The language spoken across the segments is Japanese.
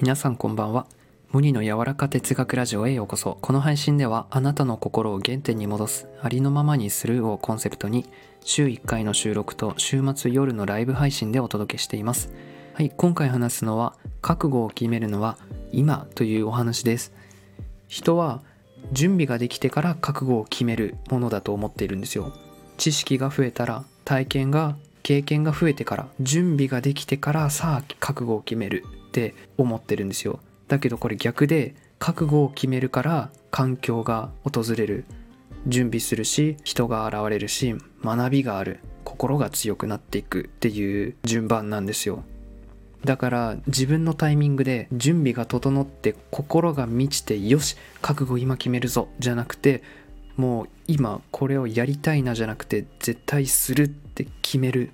皆さんこんばんは。無理の柔らか哲学ラジオへようこそ。この配信ではあなたの心を原点に戻すありのままにするをコンセプトに週1回の収録と週末夜のライブ配信でお届けしています。はい今回話すのは覚悟を決めるのは今というお話です。人は準備ができてから覚悟を決めるものだと思っているんですよ。知識が増えたら体験が経験が増えてから準備ができてからさあ覚悟を決める。って思ってるんですよ。だけどこれ逆で覚悟を決めるから環境が訪れる準備するし人が現れるし学びがある心が強くなっていくっていう順番なんですよ。だから自分のタイミングで準備が整って心が満ちてよし覚悟今決めるぞじゃなくてもう今これをやりたいなじゃなくて絶対するって決める。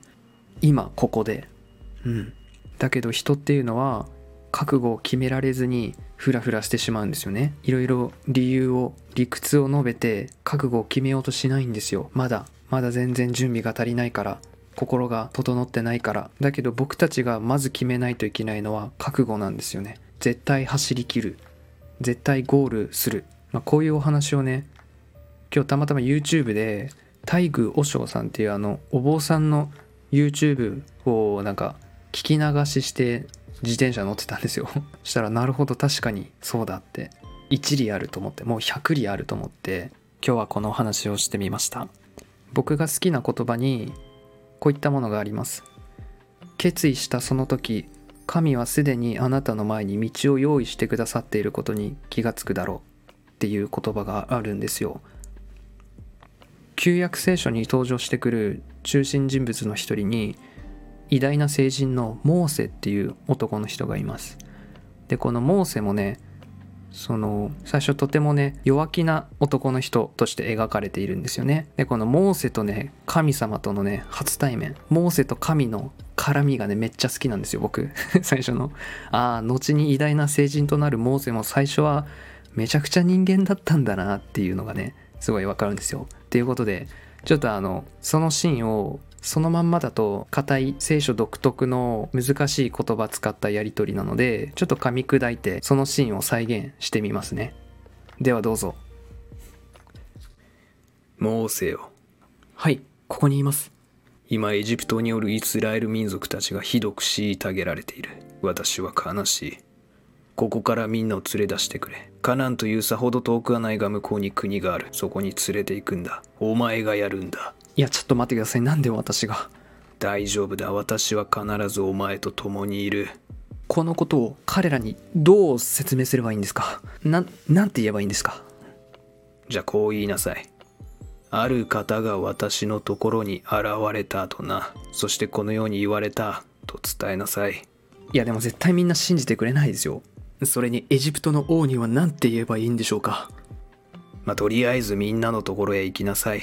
今ここで。うん。だけど人っていうのは覚悟を決められずにフラフラしてしまうんですよね。いろいろ理由を理屈を述べて覚悟を決めようとしないんですよ。まだまだ全然準備が足りないから心が整ってないから。だけど僕たちがまず決めないといけないのは覚悟なんですよね。絶対走りきる。絶対ゴールする、まあ、こういうお話をね今日たまたま YouTube で大宮和尚さんっていうあのお坊さんの YouTube をなんか聞き流しして自転車乗ってたんですよ。したらなるほど確かにそうだって。一理あると思ってもう100理あると思って今日はこのお話をしてみました。僕が好きな言葉にこういったものがあります。決意したその時神はすでにあなたの前に道を用意してくださっていることに気がつくだろう。っていう言葉があるんですよ。旧約聖書に登場してくる中心人物の一人に偉大な聖人のモーセっていう男の人がいます。でこのモーセもねその最初とてもね弱気な男の人として描かれているんですよね。でこのモーセとね神様とのね初対面。モーセと神の絡みがねめっちゃ好きなんですよ僕。最初の。ああ後に偉大な聖人となるモーセも最初はめちゃくちゃ人間だったんだなっていうのがねすごいわかるんですよ。っていうことでちょっとあのそのシーンをそのまんまだと硬い聖書独特の難しい言葉使ったやり取りなのでちょっと噛み砕いてそのシーンを再現してみますね。ではどうぞ。モーセよ。はいここにいます。今エジプトによるイスラエル民族たちがひどく虐げられている。私は悲しい。ここからみんなを連れ出してくれ。カナンというさほど遠くはないが向こうに国がある。そこに連れて行くんだ。お前がやるんだいやちょっと待ってください。なんで私が？大丈夫だ。私は必ずお前と共にいる。このことを彼らにどう説明すればいいんですか？ななんて言えばいいんですか？じゃあこう言いなさい。ある方が私のところに現れたとな。そしてこのように言われたと伝えなさい。いやでも絶対みんな信じてくれないですよ。それにエジプトの王には何て言えばいいんでしょうか？まあとりあえずみんなのところへ行きなさい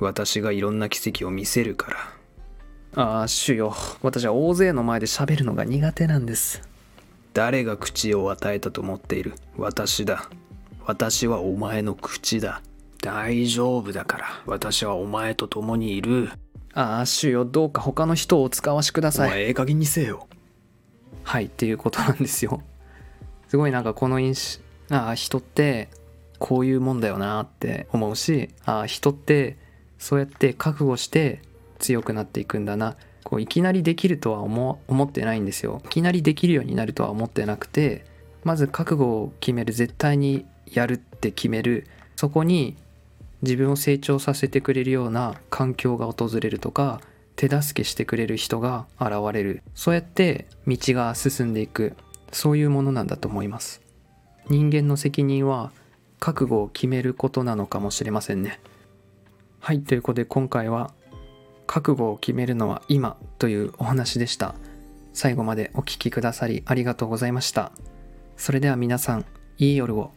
私がいろんな奇跡を見せるから。ああ主よ。私は大勢の前で喋るのが苦手なんです。誰が口を与えたと思っている？私だ。私はお前の口だ。大丈夫だから。私はお前と共にいる。ああ主よどうか他の人をお使わしくだおさい。前ええ加減にせよ。はいっていうことなんですよ。すごいなんかこの印象。ああ人ってこういうもんだよなって思うしああ人ってそうやって覚悟して強くなっていくんだな。こういきなりできるとは思ってないんですよ。いきなりできるようになるとは思ってなくてまず覚悟を決める絶対にやるって決める。そこに自分を成長させてくれるような環境が訪れるとか手助けしてくれる人が現れる。そうやって道が進んでいく。そういうものなんだと思います。人間の責任は覚悟を決めることなのかもしれませんね。はいということで今回は覚悟を決めるのは今というお話でした。最後までお聴きくださりありがとうございました。それでは皆さんいい夜を。